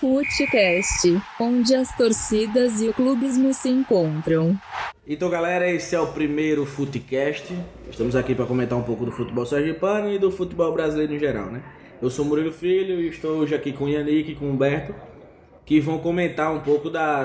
Futecast, onde as torcidas e o clubismo se encontram. Então, galera, esse é o primeiro Futecast. Estamos aqui para comentar um pouco do futebol sergipano e do futebol brasileiro em geral, né? Eu sou Murilo Filho e estou hoje aqui com o Yannick e com o Humberto, que vão comentar um pouco da,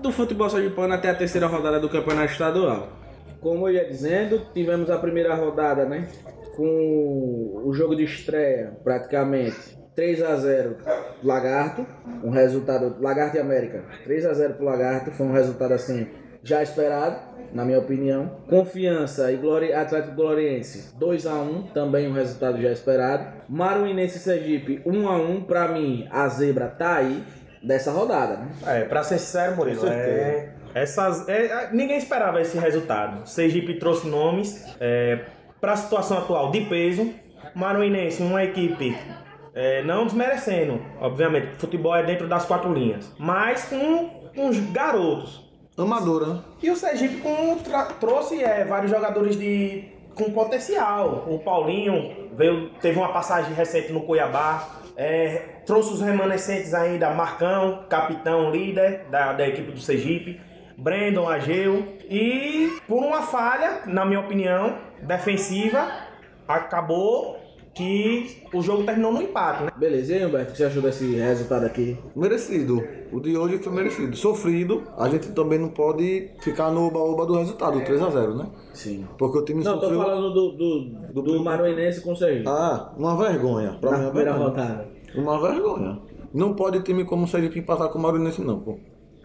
do futebol sergipano até a terceira rodada do Campeonato Estadual. Como eu ia dizendo, tivemos a primeira rodada, né? Com o jogo de estreia, praticamente 3 a 0 Lagarto, um resultado Lagarto e América. 3 a 0 pro Lagarto, foi um resultado assim já esperado, na minha opinião. Confiança e Glori... Atlético Gloriense 2 a 1, também um resultado já esperado. Maruinense e Sergipe 1 a 1, para mim a zebra tá aí dessa rodada, né? É, pra ser sincero, Murilo, é, essas, é, ninguém esperava esse resultado. Sergipe trouxe nomes é, para a situação atual de peso. Maruinense, uma equipe é, não desmerecendo, obviamente, futebol é dentro das quatro linhas, mas com, com os garotos. Amadora, né? E o Sergipe com, trouxe é, vários jogadores de, com potencial. O Paulinho veio, teve uma passagem recente no Cuiabá. é, trouxe os remanescentes ainda, Marcão, capitão, líder da, da equipe do Sergipe. Brandon Ageu. E por uma falha, na minha opinião, defensiva, acabou que o jogo terminou no empate, né? Beleza, e aí, Humberto, o que você achou desse resultado aqui? Merecido. O de hoje foi merecido. Sofrido, a gente também não pode ficar no oba-oba do resultado, 3x0, né? Sim. Porque o time Não, tô sofreu. falando do, do, do, Maruinense com o Sergipe. Ah, uma vergonha. Pra na é primeira vergonha. rodada. Uma vergonha. Não pode time como o Sergipe empatar com o Marinense, não, pô.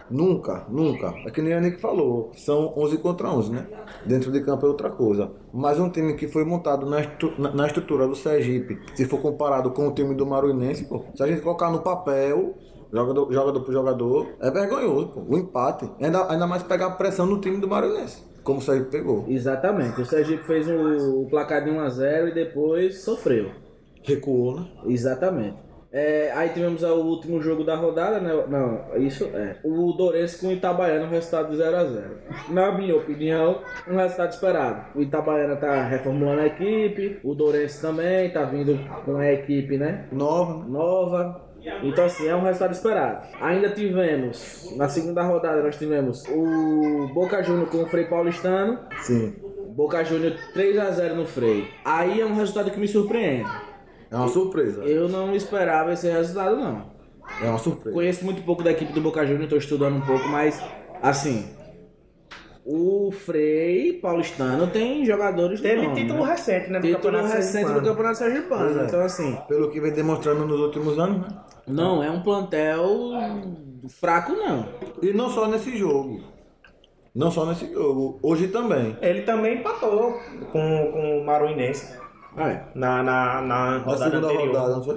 Nunca, nunca. É que nem a Nick falou, são 11 contra 11, né? Dentro de campo é outra coisa. Mas um time que foi montado na, na- estrutura do Sergipe, se for comparado com o time do Maruinense, pô, se a gente colocar no papel, jogador, jogador por jogador, é vergonhoso, pô. O empate. Ainda, ainda mais pegar a pressão no time do Maruinense, como o Sergipe pegou. Exatamente. O Sergipe fez o, o placar de 1x0 e depois sofreu. Recuou, né? Exatamente. É, aí tivemos o último jogo da rodada, né? Não, isso é. O Dourense com o Itabaiana, um resultado de 0x0. Na minha opinião, um resultado esperado. O Itabaiana tá reformulando a equipe, o Dourense também tá vindo com a equipe, né? Nova, nova. Então, assim, é um resultado esperado. Ainda tivemos, na segunda rodada, nós tivemos o Boca Júnior com o Frei Paulistano. Sim. Boca Júnior 3x0 no Frei. Aí é um resultado que me surpreende. É uma surpresa. Eu não esperava esse resultado, não. É uma surpresa. Conheço muito pouco da equipe do Boca Júnior, estou estudando um pouco, mas, assim, o Frei Paulistano tem jogadores de Teve nome, título né? recente, né? Do Título Campeonato recente do. Campeonato Sergipano. É. Então, assim, Pelo que vem demonstrando nos últimos anos, né? não é um plantel fraco, não. E não só nesse jogo. Não só nesse jogo. Hoje também. Ele também empatou com, com o Maruinense Ah, é. na, na, na Na rodada segunda anterior. rodada, não foi?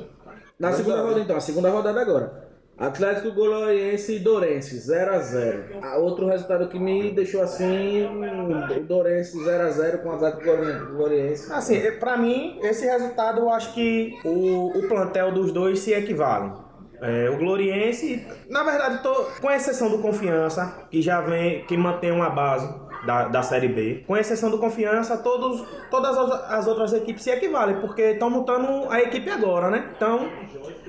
Na Verdade. segunda rodada, então, a segunda rodada agora. Atlético Gloriense e Dourense, 0x0. Ah, Outro resultado que me deixou assim, o Dourense 0x0 com o Atlético Gloriense. Assim, eh, pra mim, esse resultado eu acho que o, o plantel dos dois se equivalem. É, o Gloriense, na verdade, tô, com exceção do Confiança, que já vem, que mantém uma base da, da Série B, com exceção do Confiança, todos, todas as, as outras equipes se equivalem, porque estão montando a equipe agora, né? Então,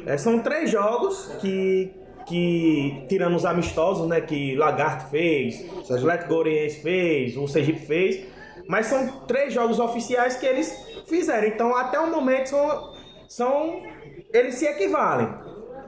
é, são três jogos que, que, tirando os amistosos, né, que Lagarto fez, o Atlético Gloriense fez, o Sergipe fez, mas são três jogos oficiais que eles fizeram. Então, até o momento, são, são eles se equivalem.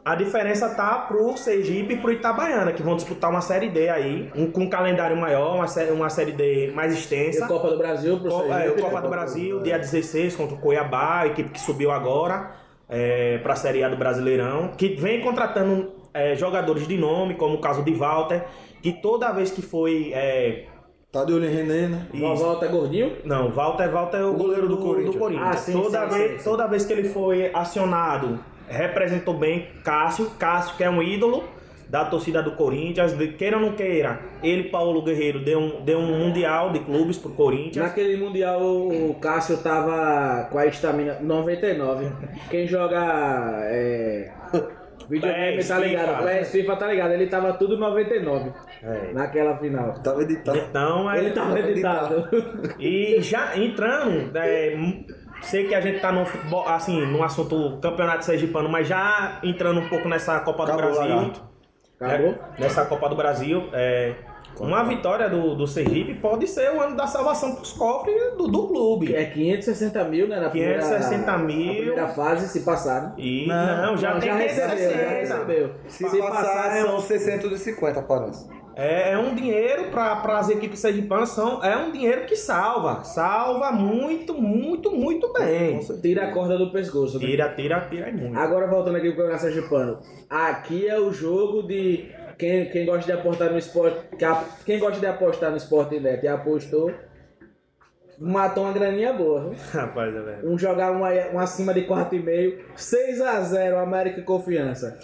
A diferença tá pro Sergipe e pro Itabaiana, que vão disputar uma Série D aí, um, com um calendário maior, uma série, uma série D mais E extensa. a Copa do Brasil pro Copa, é, Sergipe, o Copa do Brasil, dia 16, contra o Cuiabá, a equipe que subiu agora é, para a Série A do Brasileirão, que vem contratando é, jogadores de nome, como o caso de Walter, que toda vez que foi. é, Tá de olho em René, né? O Volta Gordinho? não, Walter, Walter é o, goleiro do Corinthians. Ah, sim, toda, sim, vez, sim, sim. toda vez que ele foi acionado, representou bem Cássio. Cássio, que é um ídolo da torcida do Corinthians. De- Queira ou não queira, ele, Paulo Guerreiro, deu um, deu um mundial de clubes pro Corinthians. Naquele Mundial o Cássio tava com a estamina 99. Quem joga é, videogame tá ligado, FIFA. PES, FIFA tá ligado, ele tava tudo 99 É. naquela final. Tava editado. Então, é, Ele tava editado. E já entrando, é, sei que a gente tá no futebol, assim, no assunto campeonato sergipano, mas já entrando um pouco nessa Copa do Acabou, Brasil. lagarto. Acabou? né, Nessa Copa do Brasil, é, uma vitória do, do Sergipe pode ser o ano da salvação pros cofres do, do clube. É 560 mil, né? Na 560 primeira, mil. Na primeira fase, se passaram. E Não, não, já Não, tem já recebeu, já 560. recebeu. Se, Se passar, passar, são 650, parece. É, é um dinheiro para as equipes sergipanas, são, é um dinheiro que salva. Salva muito, muito, muito bem. Tira a corda do pescoço. né? Tira, tira, tira muito. Agora voltando aqui pro Campeonato Sergipano. Aqui é o jogo de quem, quem gosta de apostar no esporte. Quem gosta de apostar no esporte net e apostou, matou uma graninha boa. viu? Rapaz, é velho. Um jogar uma, um acima de 4,5. 6x0 América e Confiança.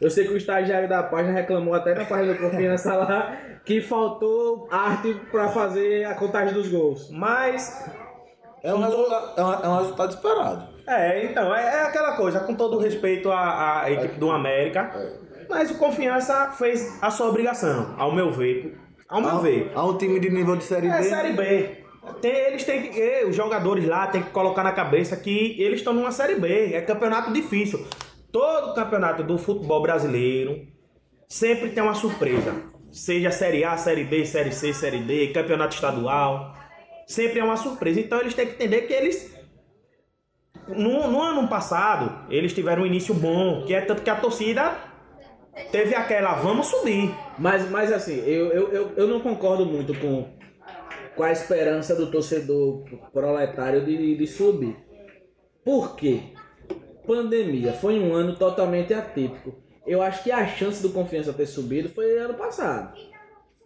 Eu sei que o estagiário da página reclamou até na página da Confiança lá que faltou arte pra fazer a contagem dos gols. Mas, É um, resultado, é, um, é um resultado esperado. é, então, é, é aquela coisa, com todo o respeito à, à equipe do América, mas o Confiança fez a sua obrigação, ao meu ver. Ao meu Há, ver. há um time de nível de Série É B. Série B. Tem, eles têm que. eh, Os jogadores lá têm que colocar na cabeça que eles estão numa Série B. É campeonato difícil. Todo campeonato do futebol brasileiro sempre tem uma surpresa. Seja Série A, Série B, Série C, Série D, campeonato estadual. Sempre é uma surpresa. Então eles têm que entender que eles. No, no ano passado, eles tiveram um início bom, que é tanto que a torcida teve aquela, vamos subir. Mas, mas assim, eu, eu, eu, eu não concordo muito com, com a esperança do torcedor proletário de, de subir. Por quê? Pandemia. Foi um ano totalmente atípico. Eu acho que a chance do Confiança ter subido foi ano passado.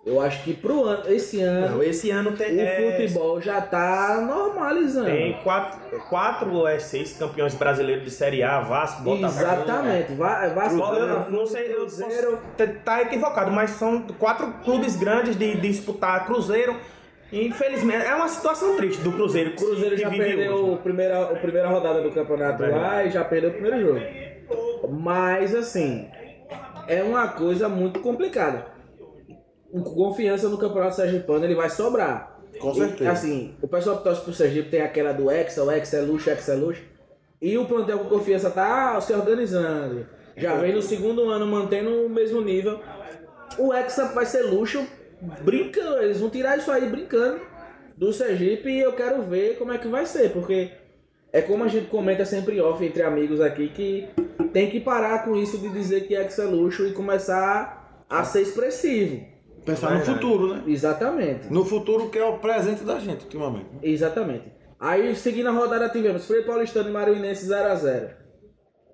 Eu acho que pro ano, esse ano, Não, esse ano tem. o é, futebol já tá normalizando. Tem quatro, quatro ou é seis campeões brasileiros de Série A, Vasco, Botafogo. Exatamente. Vai, vai Eu não, não sei, eu Cruzeiro. posso tá equivocado, mas são quatro clubes grandes de, de disputar Cruzeiro. Infelizmente, é uma situação triste do Cruzeiro. O Cruzeiro que já vive perdeu hoje. a primeira, a primeira rodada do campeonato lá e já perdeu o primeiro jogo. Mas assim, é uma coisa muito complicada. Confiança no campeonato sergipano ele vai sobrar. Com E, certeza. assim, o pessoal que torce pro Sergipe tem aquela do Hexa, o Hexa é luxo, Hexa é luxo. E o plantel com confiança tá se organizando. Já vem no segundo ano mantendo o mesmo nível. O Hexa vai ser luxo brincando. Eles vão tirar isso aí brincando do Sergipe e eu quero ver como é que vai ser. Porque é como a gente comenta sempre em off entre amigos aqui que tem que parar com isso de dizer que Hexa é luxo e começar a ser expressivo. Pensar no futuro, né? Exatamente. No futuro que é o presente da gente, ultimamente. Exatamente. Aí, seguindo a rodada, tivemos Frei Paulistano e Maruinense 0x0.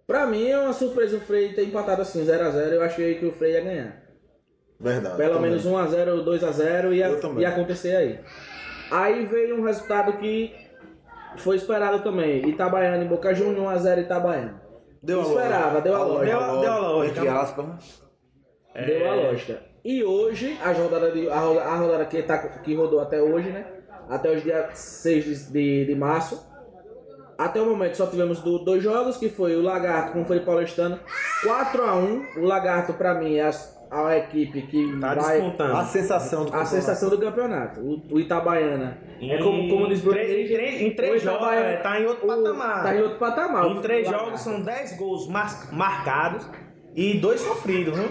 Pra mim, é uma surpresa o Frei ter empatado assim, 0x0. Eu achei que o Frei ia ganhar. Verdade. Pelo também. menos 1x0, 2x0 ia, ia acontecer aí. Aí veio um resultado que foi esperado também. Itabaiana e Boca Juniors, 1x0 Itabaiana. Deu a Esperava, deu a lógica. Deu- deu a lógica. Entre aspas. né? Deu a lógica. E hoje, a rodada, de, a, roda- a rodada que, tá, que rodou até hoje, né? Até os dia 6 de, de, de março. Até o momento só tivemos do- dois jogos, que foi o Lagarto com o Frei Paulistano. 4x1. O Lagarto, pra mim, é a, a equipe que Tá vai... despontando. A sensação do A sensação do campeonato. O, o Itabaiana. É como, como diz Em Bruno três- em três- em três jogos, é, tá em outro o- patamar. Tá em outro patamar. Em três jogos são 10 gols mar- marcados e dois sofridos, viu?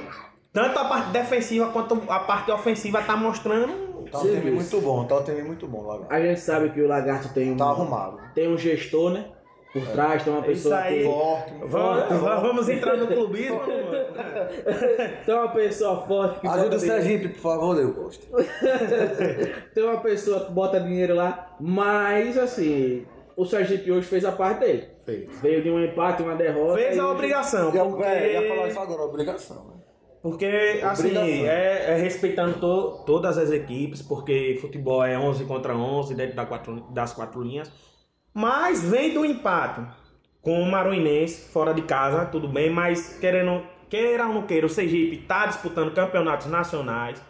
Tanto a parte defensiva quanto a parte ofensiva tá mostrando. Tá um time muito bom, tá um time muito bom lá. A gente sabe que o Lagarto tem um, Tá arrumado. tem um gestor, né? Por trás, tem uma Isso pessoa aí. que... Forte. Vamos, vamos entrar no clubismo, mano. Tem uma pessoa forte que Ajuda bota o. Sergipe, por favor, Deu Costa. Tem uma pessoa que bota dinheiro lá, mas assim, o Sergipe hoje fez a parte dele. Fez. Veio de um empate, uma derrota. Fez a hoje- obrigação. Ia, Porque, é, ia falar isso agora, obrigação. né? porque assim, é, é respeitando to- todas as equipes, porque futebol é 11 contra 11 dentro da quatro- das quatro linhas. Mas vem do empate com o Maruinense, fora de casa, tudo bem, mas querendo, queira ou não queira, o Sergipe está disputando campeonatos nacionais,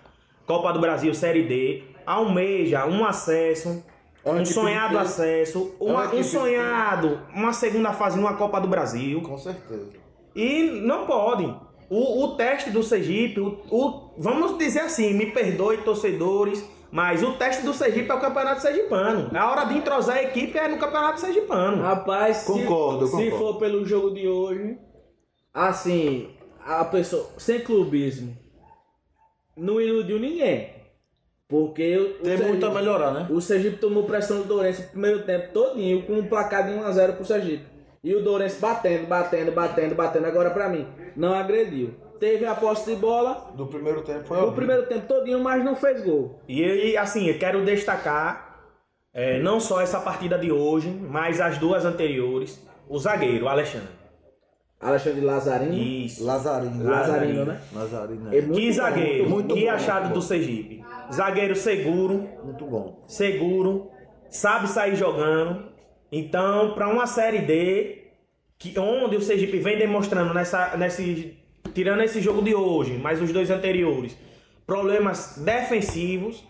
Copa do Brasil Série D, almeja um acesso, um sonhado acesso, uma um sonhado, uma segunda fase numa Copa do Brasil. Com certeza. E não podem. O, o teste do Sergipe, o, o- vamos dizer assim, me perdoe torcedores, Mas o teste do Sergipe é o Campeonato Sergipano. A hora de entrosar a equipe é no Campeonato Sergipano. Rapaz, se- Concordo, se, concordo. for pelo jogo de hoje, assim, a pessoa sem clubismo não iludiu ninguém. Porque o, Tem Sergipe, muito a melhorar, né? o Sergipe tomou pressão do Dourense no primeiro tempo todinho com um placar de 1x0 pro Sergipe. E o Dourense batendo, batendo, batendo, batendo. Agora pra mim, não agrediu. Teve a posse de bola Do primeiro tempo foi horrível. primeiro tempo todinho, mas não fez gol. E, e, assim, eu quero destacar é, não só essa partida de hoje, mas as duas anteriores. O zagueiro, o Alexandre. Alexandre Lazarino. Isso. Lazarino. Lazarino, né? Lazarino, É é. muito Que bom, zagueiro, muito que bom. achado do Sergipe. Zagueiro seguro, Muito bom. seguro, sabe sair jogando. Então, para uma série D, que onde o Sergipe vem demonstrando nessa, nesse, tirando esse jogo de hoje, mais os dois anteriores, problemas defensivos,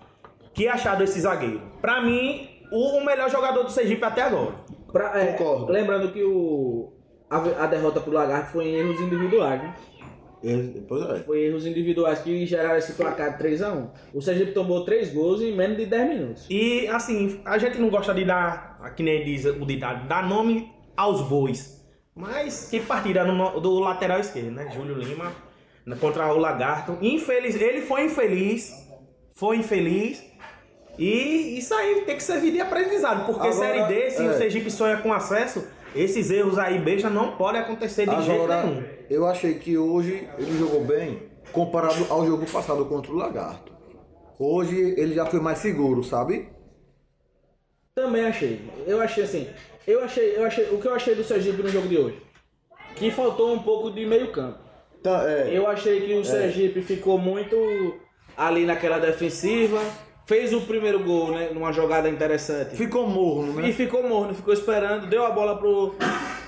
que achado esse zagueiro. Para mim, o, melhor jogador do Sergipe até agora. Pra- é, Concordo. Lembrando que o, a, a derrota pro Lagarto foi em erros individuais, né? Pois é. Foi erros individuais que geraram esse placar de 3x1. O Sergipe tomou 3 gols em menos de 10 minutos. E assim, a gente não gosta de dar, que nem diz o ditado, dar nome aos bois. Mas que partida no- do lateral esquerdo, né? Júlio Lima né, contra o Lagarto. Infeliz, ele foi infeliz, foi infeliz. E isso aí tem que servir de aprendizado, porque Agora, Série D, se é. o Sergipe sonha com acesso, esses erros aí besta não podem acontecer de jeito Agora, nenhum. eu achei que hoje ele jogou bem comparado ao jogo passado contra o Lagarto. Hoje ele já foi mais seguro, sabe? Também achei. Eu achei assim. Eu achei, eu achei. O que eu achei do Sergipe no jogo de hoje? Que faltou um pouco de meio campo. Tá, é. Eu achei que o Sergipe ficou muito ali naquela defensiva. Fez o primeiro gol, né? Numa jogada interessante. Ficou morno, E né? ficou morno, ficou esperando, deu a bola pro,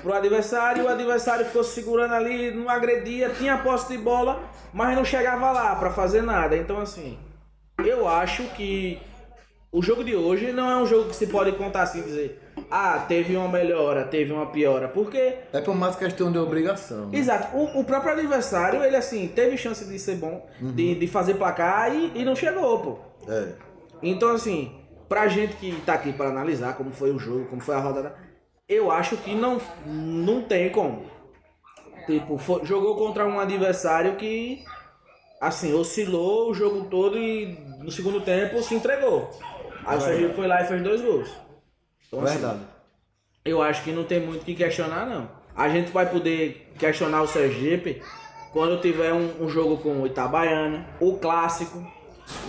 pro adversário, o adversário ficou se segurando ali, não agredia, tinha posse de bola, mas não chegava lá pra fazer nada. Então assim, eu acho que o jogo de hoje não é um jogo que se pode contar assim dizer, ah, teve uma melhora, teve uma piora, porque É por mais questão de obrigação. né? Exato. O, o próprio adversário, ele assim, teve chance de ser bom, de, de fazer placar e, e não chegou, pô. É. Então, assim, pra gente que tá aqui pra analisar como foi o jogo, como foi a rodada, eu acho que não, não tem como. Tipo, fo- jogou contra um adversário que, assim, oscilou o jogo todo e no segundo tempo se entregou. Aí o Sergipe foi lá e fez dois gols. Então, assim, Verdade. eu acho que não tem muito o que questionar, não. A gente vai poder questionar o Sergipe quando tiver um, um jogo com o Itabaiana, o clássico.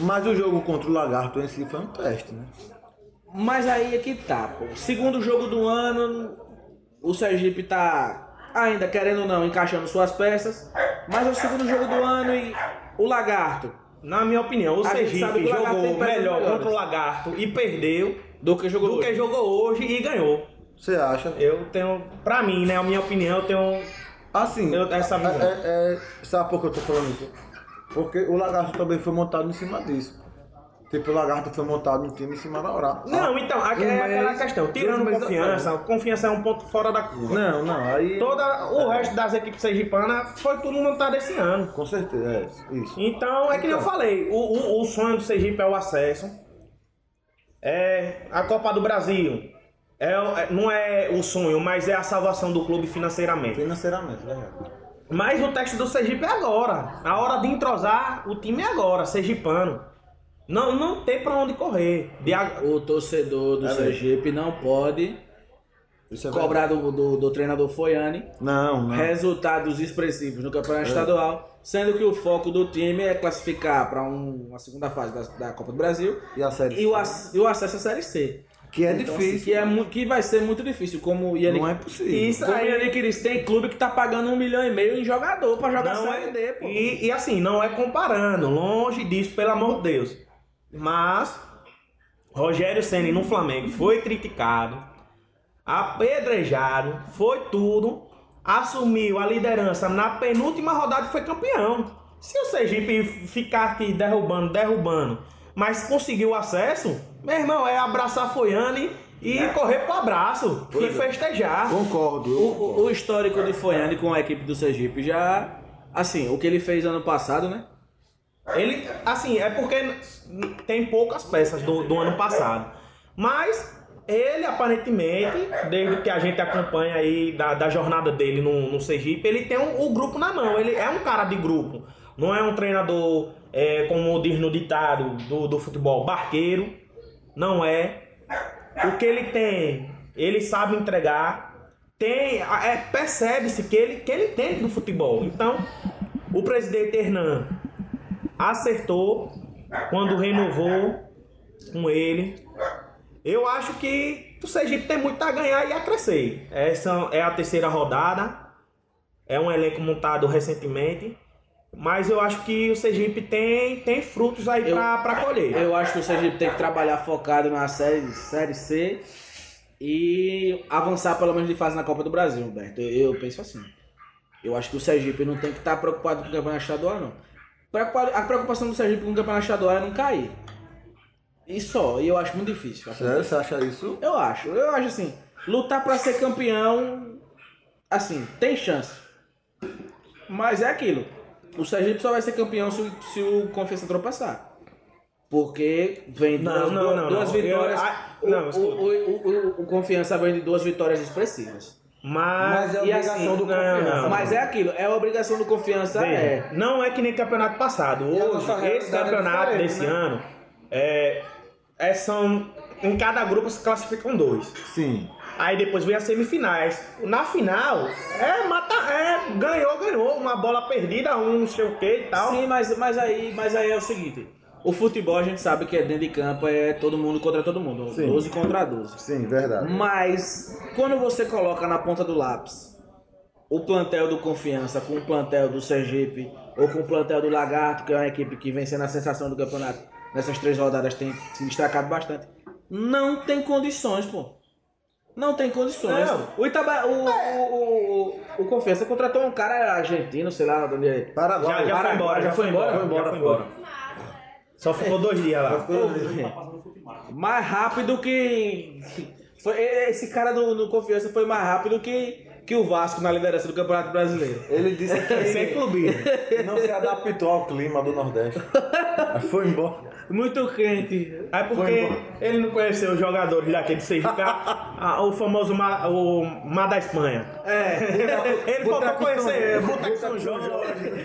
Mas o jogo contra o Lagarto em si foi um teste, né? Mas aí é que tá, pô. Segundo jogo do ano, o Sergipe tá ainda, querendo ou não, encaixando suas peças. Mas é o segundo jogo do ano e o Lagarto, Na minha opinião, o A Sergipe jogou melhor melhores. contra o Lagarto e perdeu do que jogou do que hoje. jogou hoje e ganhou. Você acha? Eu tenho, pra mim, né, a minha opinião, eu tenho Assim, Eu- essa visão. é, é- é- sabe por que eu tô falando isso? Porque o Lagarto também foi montado em cima disso. Tipo, o Lagarto foi montado um time em cima da hora. Não, então, aqui um é aquela questão. Tirando meses confiança, confiança é um ponto fora da curva. Não, não, aí. Toda, o resto das equipes sergipanas foi tudo montado esse ano. Com certeza, é isso. Então, é que nem eu Então. falei, o, o, o sonho do Sergipe é o acesso. É a Copa do Brasil. É, é- não é o sonho, mas é a salvação do clube financeiramente. Financeiramente? Mas o teste do Sergipe é agora. A hora de entrosar o time é agora, sergipano. Não, não tem pra onde correr. De O torcedor do É Sergipe não pode Isso é cobrar do, do, do treinador Foiane. Não, não. resultados expressivos no campeonato estadual, sendo que o foco do time é classificar para uma segunda fase da, da Copa do Brasil E a série e o, e o acesso à Série C. Que é Então, difícil. assim, que, é, mu- que vai ser muito difícil, como o Yannick, Não é possível. Isso como o aí- Yannick disse, tem clube que tá pagando um milhão e meio em jogador para jogar Não Série é- D, pô. E, e assim, não é comparando, longe disso, pelo amor de Deus. Mas Rogério Ceni no Flamengo foi criticado, apedrejado, foi tudo, assumiu a liderança na penúltima rodada e foi campeão. Se o Sergipe ficar aqui derrubando, derrubando, mas conseguiu acesso, meu irmão, é abraçar Foiane e correr pro abraço e festejar. Concordo. eu O, concordo. o- o histórico de Foiane com a equipe do Sergipe já. Assim, o que ele fez ano passado, né? Ele, assim, é porque tem poucas peças do, do ano passado. Mas ele, aparentemente, desde que a gente acompanha aí da, da jornada dele no, no Sergipe, ele tem o, o grupo na mão. Ele é um cara de grupo. Não é um treinador, é, como diz no ditado do, do futebol, barqueiro. Não é. O que ele tem, ele sabe entregar. Tem, é, percebe-se que ele, que ele tem do futebol. Então, o presidente Hernan acertou quando renovou com ele. Eu acho que o Sergipe tem muito a ganhar e a crescer. Essa é a terceira rodada. É um elenco montado recentemente. Mas eu acho que o Sergipe tem, tem frutos aí Eu- pra, pra colher. Eu acho que o Sergipe tem que trabalhar focado na série, série C e avançar pelo menos de fase na Copa do Brasil, Humberto. Eu, eu penso assim. Eu acho que o Sergipe não tem que estar preocupado com o campeonato estadual, não. A preocupação do Sergipe com o campeonato estadual é não cair. E só, e eu acho muito difícil. Sério, você acha isso? Eu acho, eu acho assim, lutar pra ser campeão, assim, tem chance. Mas é aquilo. O Sergipe só vai ser campeão se, o- se o Confiança tropeçar. Porque vem duas, não, não, duas não. vitórias. Eu- ah, o, não, o, o, o- Confiança vem de duas vitórias expressivas. Mas, Mas é obrigação assim, do confiança. não. Mas é aquilo, é a obrigação do Confiança. Veja, É. não é que nem campeonato passado. A Hoje, esse é campeonato desse né? ano é, é, são. Em cada grupo se classificam dois. Sim. Aí depois vem as semifinais. Na final, é mata, é ganhou, ganhou. Uma bola perdida, um não sei o que e tal. Sim, mas, mas, aí, mas aí é o seguinte. O futebol a gente sabe que é dentro de campo, é todo mundo contra todo mundo. Sim. 12 contra 12. Sim, verdade. Mas quando você coloca na ponta do lápis o plantel do Confiança com o plantel do Sergipe ou com o plantel do Lagarto, que é uma equipe que vem sendo a sensação do campeonato nessas três rodadas, tem se destacado bastante. Não tem condições, pô. Não tem condições. Não. O, Itaba, o, o, o, o Confiança contratou um cara argentino, sei lá de onde é. Paraguai. Já, já foi Paraguai, embora, já foi embora. Foi embora, já foi foi. embora. Só ficou dois dias lá. mais rápido que. Foi, esse cara do, do Confiança foi mais rápido que, que o Vasco na liderança do Campeonato Brasileiro. Ele disse Sem que clubismo. não se adaptou ao clima do Nordeste. Aí Foi embora. Muito quente. É porque ele não conheceu os jogadores daquele Sergipe, o famoso Mar, o Mar da Espanha. É. Ele faltou Boteco conhecer Boteco São Jorge.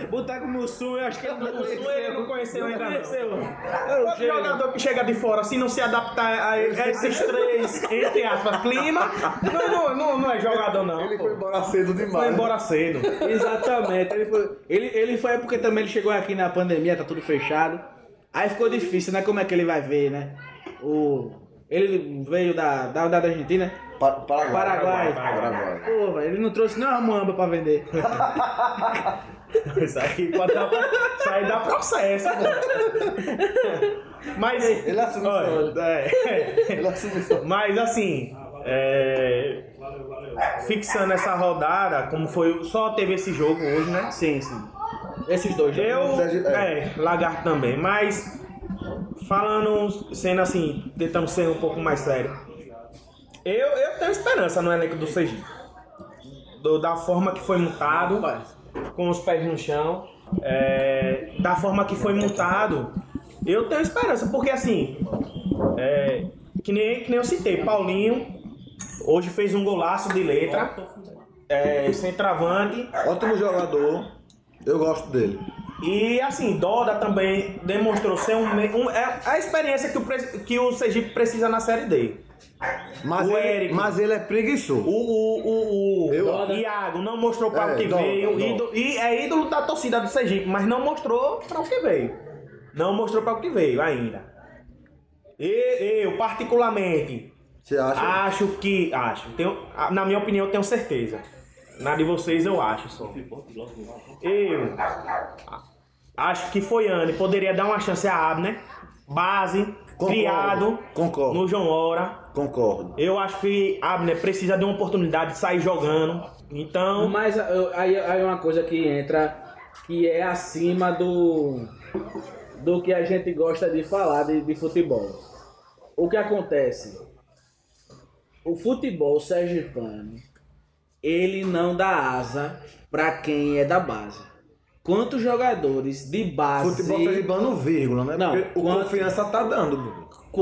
Boteco Mussum, eu acho que ele não conheceu. ele não conheceu ainda não. Outro chego. jogador que chega de fora, se não se adaptar a, esses três, entre aspas, clima, não, não, não, é jogador não. Ele pô. Foi embora cedo demais. Foi embora cedo. Exatamente. Ele foi, ele, ele foi porque também ele chegou aqui na pandemia, tá tudo fechado. Aí ficou difícil, né? Como é que ele vai ver, né? O, ele veio da, da, da Argentina. Pa- Paraguai. Paraguai. Paraguai. Pô, velho, ele não trouxe nem uma muamba pra vender. Isso aí pode dar, isso aí dá processo. Mas. Ele isso. é, isso. Mas assim, é, fixando essa rodada, como foi. Só teve esse jogo hoje, né? Sim, sim. Esses dois. Eu. Sérgio- É, Lagarto também. Mas falando, sendo assim, tentando ser um pouco mais sério. Eu, eu tenho esperança no elenco do Sergipe. Do- da forma que foi montado, com os pés no chão. é, da forma que foi montado, eu tenho esperança. Porque assim, é, que, nem, que nem eu citei, Paulinho hoje fez um golaço de letra. É, centroavante. Ótimo jogador. Eu gosto dele. E assim, Doda também demonstrou ser um, um- é a experiência que o, que o Sergipe precisa na Série D. Mas, O ele, Eric. mas ele é preguiçoso. O, o, o, o Iago não mostrou para É, o que Doda, veio. Doda. ídolo- e é ídolo da torcida do Sergipe, mas não mostrou para o que veio. Não mostrou para o que veio ainda. E, eu, particularmente, Você acha? acho que. Acho. Tenho, na minha opinião, eu tenho certeza. Na de vocês eu acho só. Eu acho que foi Anne. Poderia dar uma chance a Abner. Base, Concordo, criado concordo. no João Hora. Concordo. Eu acho que Abner precisa de uma oportunidade de sair jogando. Então, Mas eu- aí, aí uma coisa que entra que é acima do do que a gente gosta de falar de, de futebol. O que acontece? O futebol sergipano, ele não dá asa pra quem é da base. quantos jogadores de base. Futebol sergipano, vírgula, né? Não, Porque o quanto- confiança tá dando.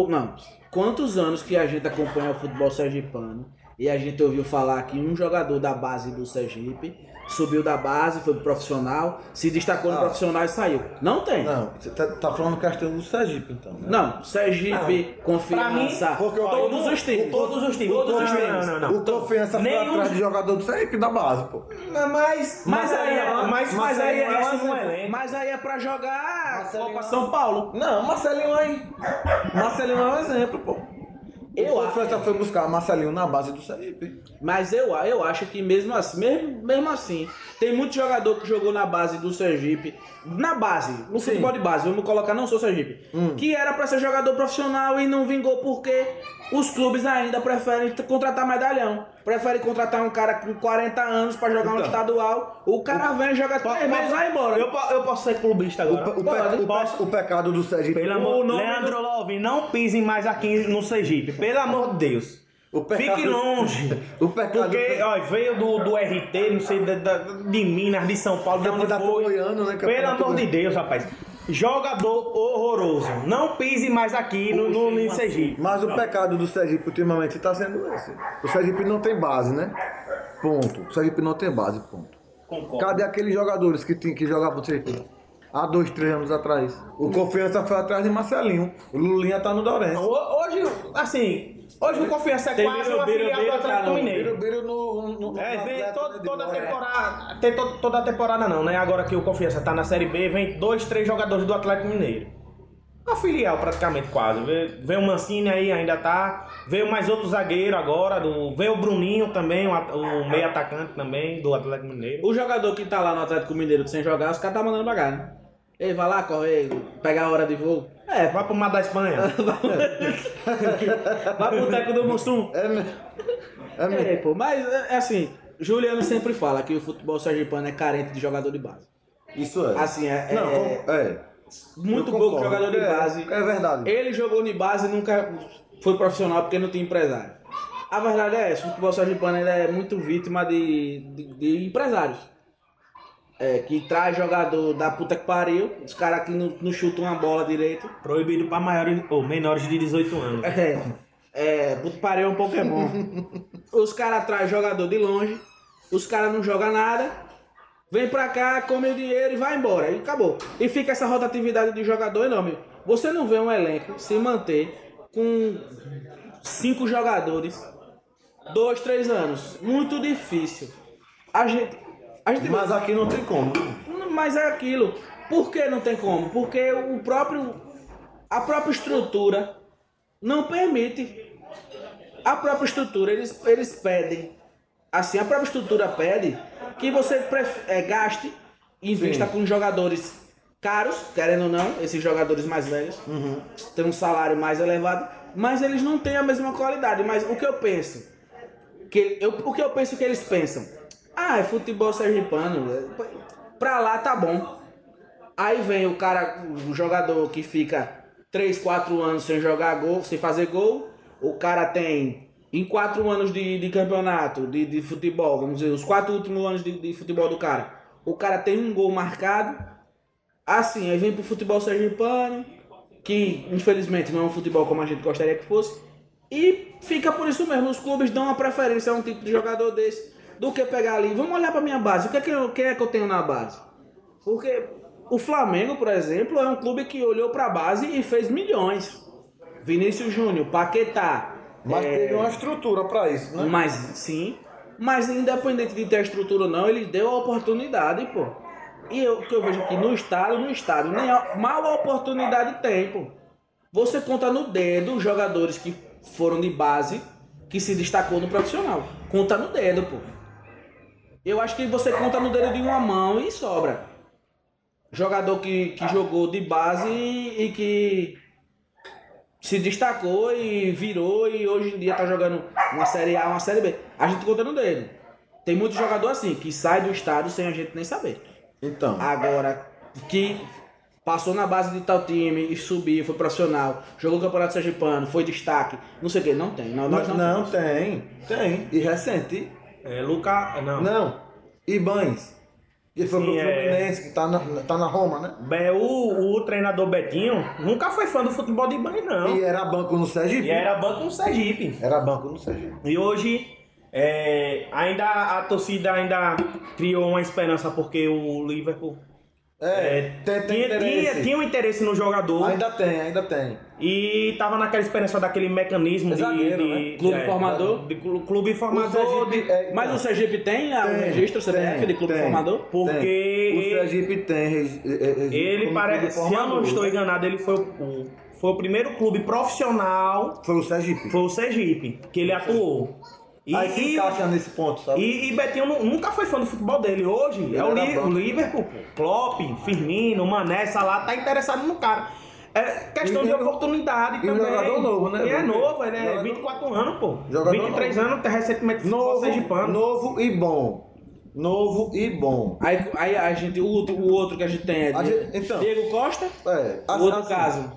Não, quantos anos que a gente acompanha o futebol sergipano e a gente ouviu falar que um jogador da base do Sergipe subiu da base, foi pro profissional, se destacou no Ah. profissional e saiu. Não tem. Não, Não, você tá, tá falando questão do Sergipe, então, né? Sergipe, confiança, Pra mim, porque eu- todos os times. Todos os times. Todos os Não, times. não, não, não. O confiança foi Nenhum- atrás de jogador do Sergipe da base, pô. Mas, mas, Mas aí, é- mas, mas, mas aí é não é Mas aí é pra jogar Marcelinho- Copa São Paulo. Não, Marcelinho aí. Marcelinho é um exemplo, pô. Eu o acho. foi buscar Marcelinho na base do Sergipe. Mas eu, eu acho que mesmo assim, mesmo, mesmo assim, tem muito jogador que jogou na base do Sergipe, na base, no Sim. futebol de base, vamos colocar, não sou Sergipe, Hum. que era pra ser jogador profissional e não vingou porque os clubes ainda preferem contratar medalhão. Preferem contratar um cara com 40 anos pra jogar um Então. estadual. O cara vem jogar três meses e vai embora. Eu, eu posso ser clubista O, agora? pe- o, Pode, pe- o, posso. o pecado do Sergipe. Pelo O amor nome Leandro Lovin, não pisem mais aqui no Sergipe. Pelo amor de Deus. O pecado- Fique longe. O pecado Porque, ó, veio do, do RT, não sei, da- da- de Minas, de São Paulo, de onde foi. goiano, né? Pelo Campeonato amor de Deus, rapaz. Jogador horroroso. Não pise mais aqui no, no, no Sergipe. Mas o pecado do Sergipe ultimamente está sendo esse. O Sergipe não tem base, né? Ponto. O Sergipe não tem base, ponto. Concordo. Cadê aqueles jogadores que, tinham que jogavam pro Sergipe? Há dois, três anos atrás. O Confiança foi atrás de Marcelinho. O Lulinha tá no Dorense. Ho- Hoje, assim, hoje o Confiança é Tem quase uma filial do Atlético tá no- Mineiro. No, no, no É, vem Atlético, todo- né, toda a Boré. temporada. Tem to- toda a temporada não, né? Agora que o Confiança tá na Série B, vem dois, três jogadores do Atlético Mineiro. A filial praticamente quase. Veio, veio o Mancini aí, ainda tá. Veio mais outro zagueiro agora. Do, veio o Bruninho também, o, o meio atacante também do Atlético Mineiro. O jogador que tá lá no Atlético Mineiro sem jogar, os caras tá mandando pagar, né? Ele vai lá, corre, pegar a hora de voo. É, vai pro Mar da Espanha. Vai pro teco do Mussum. É, é, É, pô, mas é é assim, Juliano sempre fala que o futebol sergipano é carente de jogador de base. Isso é. Assim, é, Não, é é. muito pouco jogador de É, base. É verdade. Ele jogou de base e nunca foi profissional porque não tinha empresário. A verdade é essa, o futebol sergipano ele é muito vítima de, de, de empresários. É, que traz jogador da puta que pariu, os caras que não, não chutam uma bola direito. Proibido para maiores ou menores de 18 anos. É, é, puta que pariu é um Pokémon. os caras trazem jogador de longe, os caras não jogam nada, vem pra cá, come o dinheiro e vai embora. E acabou. E fica essa rotatividade de jogador enorme. Você não vê um elenco se manter com cinco jogadores, dois, três anos. Muito difícil. A gente. Gente Mas aqui não tem como. mas é aquilo. Por que não tem como? Porque o próprio. A própria estrutura não permite. A própria estrutura, eles, eles pedem. Assim, a própria estrutura pede que você eh, gaste, invista Sim. com jogadores caros, querendo ou não, esses jogadores mais velhos, tem um salário mais elevado, mas eles não têm a mesma qualidade. Mas o que eu penso? Que eu, o que eu penso que eles pensam? Ah, é futebol sergipano. Pra lá tá bom. Aí vem o cara, o jogador que fica 3, 4 anos sem jogar gol, sem fazer gol. O cara tem, em 4 anos de, de campeonato, de, de futebol, vamos dizer, os 4 últimos anos de, de futebol do cara. O cara tem um gol marcado. Assim, aí vem pro futebol sergipano, que infelizmente não é um futebol como a gente gostaria que fosse. E fica por isso mesmo, os clubes dão uma preferência a um tipo de jogador desse do que pegar ali. Vamos olhar pra minha base, o que é que eu, quem é que eu tenho na base? Porque o Flamengo, por exemplo, é um clube que olhou pra base e fez milhões. Vinícius Júnior, Paquetá. Mas é, teve uma estrutura pra isso, né? mas sim, mas independente de ter a estrutura ou não, ele deu a oportunidade, pô. E eu, o que eu vejo aqui no estado, no estado, nem a, mal a oportunidade tem, pô. Você conta no dedo os jogadores que foram de base que se destacou no profissional. Conta no dedo, pô. Eu acho que você conta no dedo de uma mão e sobra. Jogador que, que jogou de base e, e que se destacou e virou e hoje em dia tá jogando uma série A, uma série B. A gente conta no dedo. Tem muito jogador assim que sai do estado sem a gente nem saber. Então. Agora, que passou na base de tal time e subiu, foi profissional, jogou o Campeonato Sergipano, foi destaque, não sei o que, não tem. Nós, nós Não, não, não, tem. Tem. E recente. É, Luca. Não. Não. Ibanes. Que foi pro Sim, é. Fluminense, que tá na, tá na Roma, né? Bem, o, o treinador Betinho nunca foi fã do futebol de banho, não. E era banco no Sergipe. E era banco no Sergipe. Era banco no Sergipe. E hoje, é, ainda a torcida ainda criou uma esperança porque o Liverpool É, tem, tem tinha, interesse. tinha, tinha um interesse no jogador Ainda tem, ainda tem. e tava naquela esperança daquele mecanismo de, Zagueiro, de- né? de- Clube é, formador. de clu- clube O formador, Sergipe, de- é, Mas o Sergipe tem a- o Tem, registro CBF tem, de clube tem. formador? porque Tem. O ele, Sergipe tem. é, é, registro ele como parece, se eu não estou enganado, ele foi o, foi o primeiro clube profissional, Foi o Sergipe. foi o Sergipe, que ele atuou. E, Aí se e- encaixa nesse ponto, sabe? E, e Betinho nu- nunca foi fã do futebol dele. Hoje é o, Li- Liverpool, pô. Klopp, Firmino, Mané, Salah, tá interessado no cara. É questão E- de e- oportunidade e um também. jogador novo, né? E é novo, ele é Jogador- 24 anos, pô. Jogador 23 anos, tá recentemente futebol novo, sergipano. novo e bom. Novo e bom. Aí, aí a gente, o, outro- o outro que a gente tem é de- gente- então. Diego Costa. É, O outro assim, caso.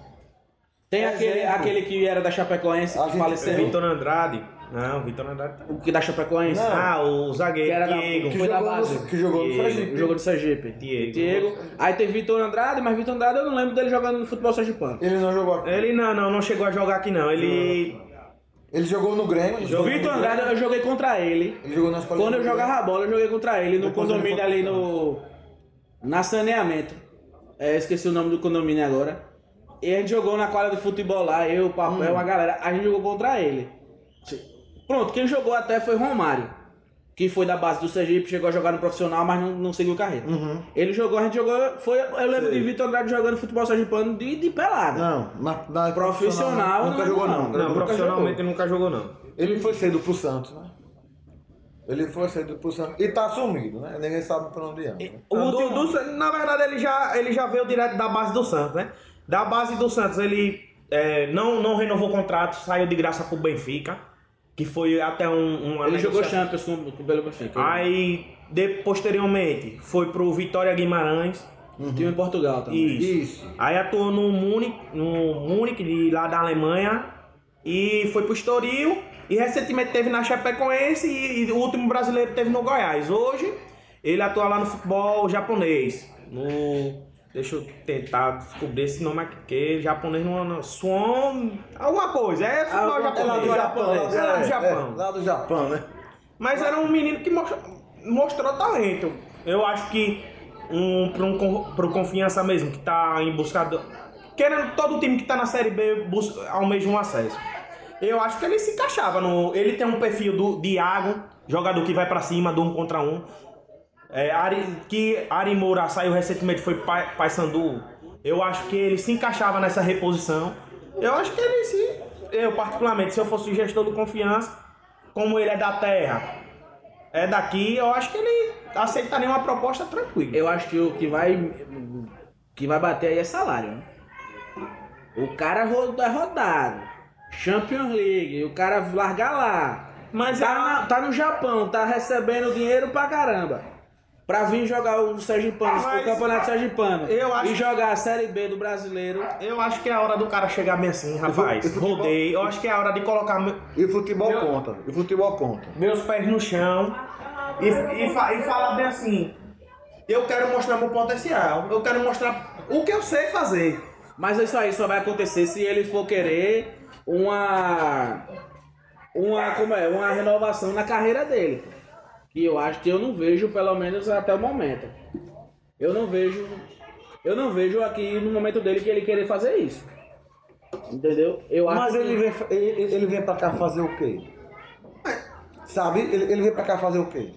Tem Exemplo. aquele, aquele que era da Chapecoense que faleceu. Vitor Andrade. Não, Vitor Andrade. tá- O que da Chapecoense. Não. Ah, o zagueiro Que era da- Diego. Que Foi da jogou, base. no, que jogou no Diego. Sergipe. Jogou no Sergipe. Diego. Aí tem Vitor Andrade, mas Vitor Andrade eu não lembro dele jogando no futebol sergipano. Ele não jogou aqui. Ele não, não, não chegou a jogar aqui não. Ele. Ele jogou no Grêmio. O Vitor no Andrade eu joguei contra ele. Ele jogou na escola Quando do eu jogava a bola, eu joguei contra ele no Depois ele condomínio foi- ali no. Na saneamento. É, esqueci o nome do condomínio agora. E a gente jogou na quadra de futebol lá, eu, o Papel, Hum. uma galera. A gente jogou contra ele. Pronto, quem jogou até foi Romário. Que foi da base do Sergipe, chegou a jogar no profissional, mas não, não seguiu carreira. Uhum. Ele jogou, a gente jogou. Foi, eu lembro Sei. de Vitor Andrade jogando futebol sergipano de, de pelada. Não, na, na Profissional, nunca não, jogou não. não. Não, Nunca profissionalmente nunca jogou não. Ele foi cedo pro Santos, né? Ele foi cedo pro Santos. E tá sumido, né? Ninguém sabe pra onde anda. né? O do- do- na verdade, ele já, ele já veio direto da base do Santos, né? Da base do Santos, ele é, não, não renovou o contrato, saiu de graça pro Benfica, que foi até um, uma Ele jogou. Champions com, com o Belo Benfica. Aí, de, posteriormente, foi pro Vitória Guimarães. Time em Portugal também. Isso. Isso. Aí atuou no Munique, no Munique de lá da Alemanha e foi pro Estoril e recentemente teve na Chapecoense e, e o último brasileiro teve no Goiás. Hoje ele atua lá no futebol japonês. No deixa eu tentar descobrir esse nome aqui, japonês não, não Suon, alguma coisa, é futebol Ah, é japonês. É lá do Japão. Lá, É lá do é, Japão. é, lá do Japão, né? Mas era um menino que mostrou, mostrou talento. Eu acho que um, para um, pro confiança mesmo, que tá em busca do. Querendo todo time que tá na Série B busca, almeja um acesso. Eu acho que ele se encaixava no. Ele tem um perfil do Diago, jogador que vai pra cima, do um contra um. É, Ari, que Ari Moura saiu recentemente, foi Pai, Paysandu. Eu acho que ele se encaixava nessa reposição. Eu acho que ele se. Eu, particularmente, se eu fosse gestor do confiança, como ele é da terra, é daqui, eu acho que ele aceitaria uma proposta tranquila. Eu acho que o que vai. que vai bater aí é salário, né? O cara é rodado. Champions League, o cara larga lá. Mas tá, é- na- tá no Japão, tá recebendo dinheiro pra caramba. Pra vir jogar o Sergipano, Mas- o Campeonato Sergipano. Eu acho- E jogar a Série B do brasileiro. Eu acho que é a hora do cara chegar bem assim, rapaz. E futebol- Rodei. Eu acho que é a hora de colocar E futebol Meu- conta. E futebol conta. meus pés no chão e, e, fa- e falar bem assim. Eu quero mostrar meu potencial. Eu quero mostrar o que eu sei fazer. Mas isso aí só vai acontecer se ele for querer uma. Uma, como é? Uma renovação na carreira dele. Que eu acho que eu não vejo, pelo menos até o momento. Eu não vejo. Eu não vejo aqui no momento dele que ele querer fazer isso. Entendeu? Eu acho Mas que- ele vem, ele, ele vem pra cá fazer o quê? Sabe? Ele, ele vem pra cá fazer o quê?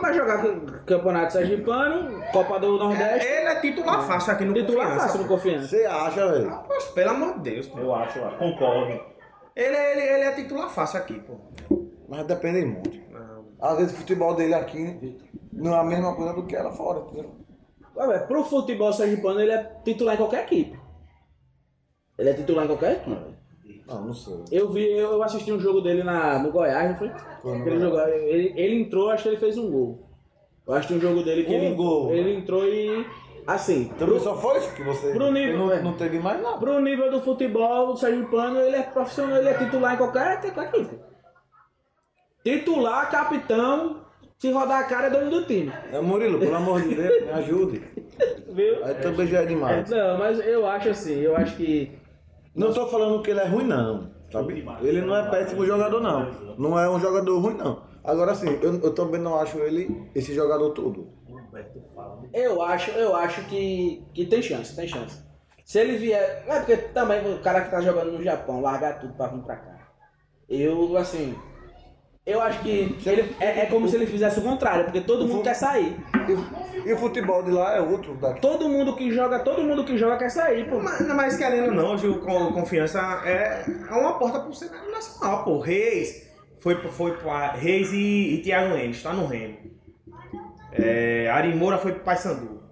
vai jogar Campeonato Sergipano, Copa do Nordeste. Ele é titular fácil aqui no Titular Confiança. fácil no confiança. Você acha, velho? Pelo amor de Deus, eu acho, eu concordo. Ele, ele, ele é titular fácil aqui, pô. Mas depende muito. Às vezes o futebol dele aqui não é a mesma coisa do que era fora, entendeu? Ué, pro futebol sergipano ele é titular em qualquer equipe. Ele é titular em qualquer equipe. Não, não sei. Eu vi, eu assisti um jogo dele na, no Goiás, não foi? Foi no ele, jogou, ele, ele entrou, acho que ele fez um gol. Eu acho que um jogo dele que Um ele, gol. ele entrou e. Assim, Também pro, só foi isso que você. Pro nível, não, velho. não teve mais nada. pro nível do futebol, o sergipano ele é profissional, ele é titular em qualquer, qualquer equipe. Titular, capitão, Se rodar a cara, é dono do time. É Murilo, pelo amor de Deus, me ajude. Viu? Aí também já é demais. Não, mas eu acho assim, eu acho que. Não tô falando que ele é ruim, não. Sabe? Ele não é péssimo jogador, não. Não é um jogador ruim, não. Agora, assim, eu, eu também não acho ele esse jogador todo. Eu acho, eu acho que, que tem chance, tem chance. Se ele vier. É porque também o cara que tá jogando no Japão, largar tudo pra vir pra cá. Eu, assim. Eu acho que ele, é, é como se ele fizesse o contrário, porque todo mundo quer sair. E, e o futebol de lá é outro daqui. Todo mundo que joga, todo mundo que joga quer sair, pô. Mas, mas querendo ou não, hoje o con- confiança é, é uma porta pro cenário nacional, pô. Reis foi, foi pra Reis e, e Thiago Enes, tá no Remo. É, Ari Moura foi pro Paysandu.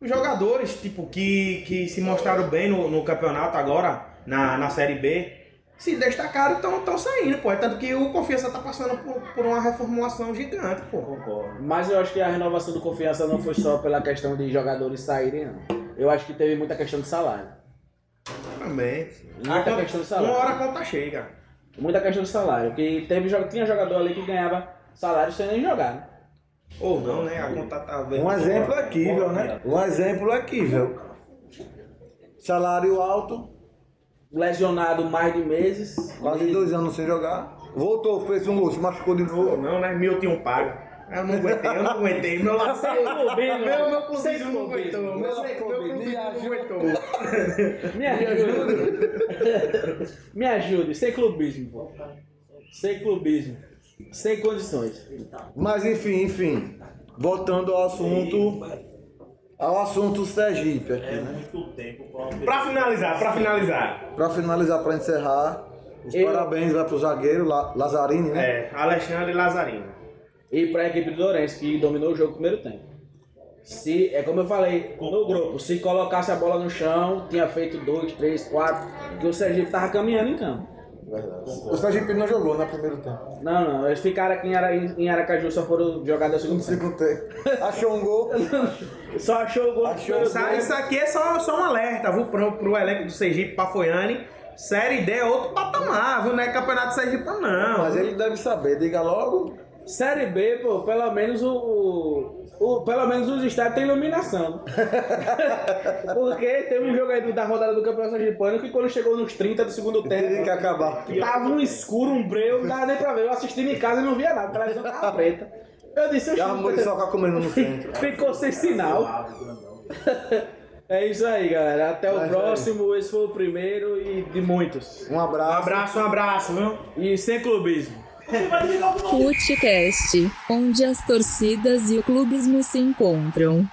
Os jogadores, tipo, que, que se mostraram bem no, no campeonato agora, na, na Série B, se destacaram estão saindo, pô. É tanto que o Confiança tá passando por, por uma reformulação gigante, pô. Mas eu acho que a renovação do confiança não foi só pela questão de jogadores saírem, não. Eu acho que teve muita questão de salário. Também. Muita conta- questão de salário. Uma hora a conta chega. Muita questão de salário. Que teve, tinha jogador ali que ganhava salário sem nem jogar, né? Ou não, né? A conta tá vendo. Um exemplo aquível, né? Um exemplo aquível. Salário alto, Lesionado mais de meses. quase dois anos sem jogar. Voltou, fez um gol, se machucou de novo. não, né? Milton paga. Eu não aguentei, eu não aguentei. Meu lado Sem clubismo, Meu, meu sem clubismo não aguentou. Meu, Meu clubismo não aguentou. Me ajude. Me ajude, sem clubismo, pô. Sem clubismo. Sem condições. Mas enfim, enfim. Voltando ao assunto. Ao assunto Sergipe aqui, né? Pra finalizar, pra finalizar. Pra finalizar, pra encerrar, os Eu- parabéns vai pro zagueiro La- Lazzarini, né? É, Alexandre Lazarino. E para a equipe do Lourenço, que dominou o jogo no primeiro tempo. Se, é como eu falei no grupo, se colocasse a bola no chão, tinha feito dois, três, quatro, que o Sergipe tava caminhando em campo. Verdade. O Sergipe não jogou no primeiro tempo. Não, não, eles ficaram aqui em, Ara, em Aracaju, só foram jogar no segundo segundo tempo. Achou um gol. Só achou o gol Achou Isso, tempo. isso aqui é só, só um alerta, viu? Pro, pro elenco do Sergipe Pafoiane. Série D é outro patamar, viu? Não é campeonato Sergipe, não. Mas ele deve saber, diga logo. Série B, pô, pelo menos o, o, o- pelo menos os estádios têm iluminação. Porque teve um jogo aí da rodada do Campeonato Sergipano que quando chegou nos 30 do segundo Teria que tempo, acabar. tava um escuro, um breu, não dava nem pra ver. Eu assistindo em casa e não via nada, a televisão tava preta. Eu disse, E a Muriçoca comendo no centro. ficou sem sinal. É isso aí, galera. Até o Vai, próximo. Esse foi o primeiro e de muitos. Um Um abraço. abraço, um abraço, viu? E sem clubismo. Futecast, onde as torcidas e o clubismo se encontram.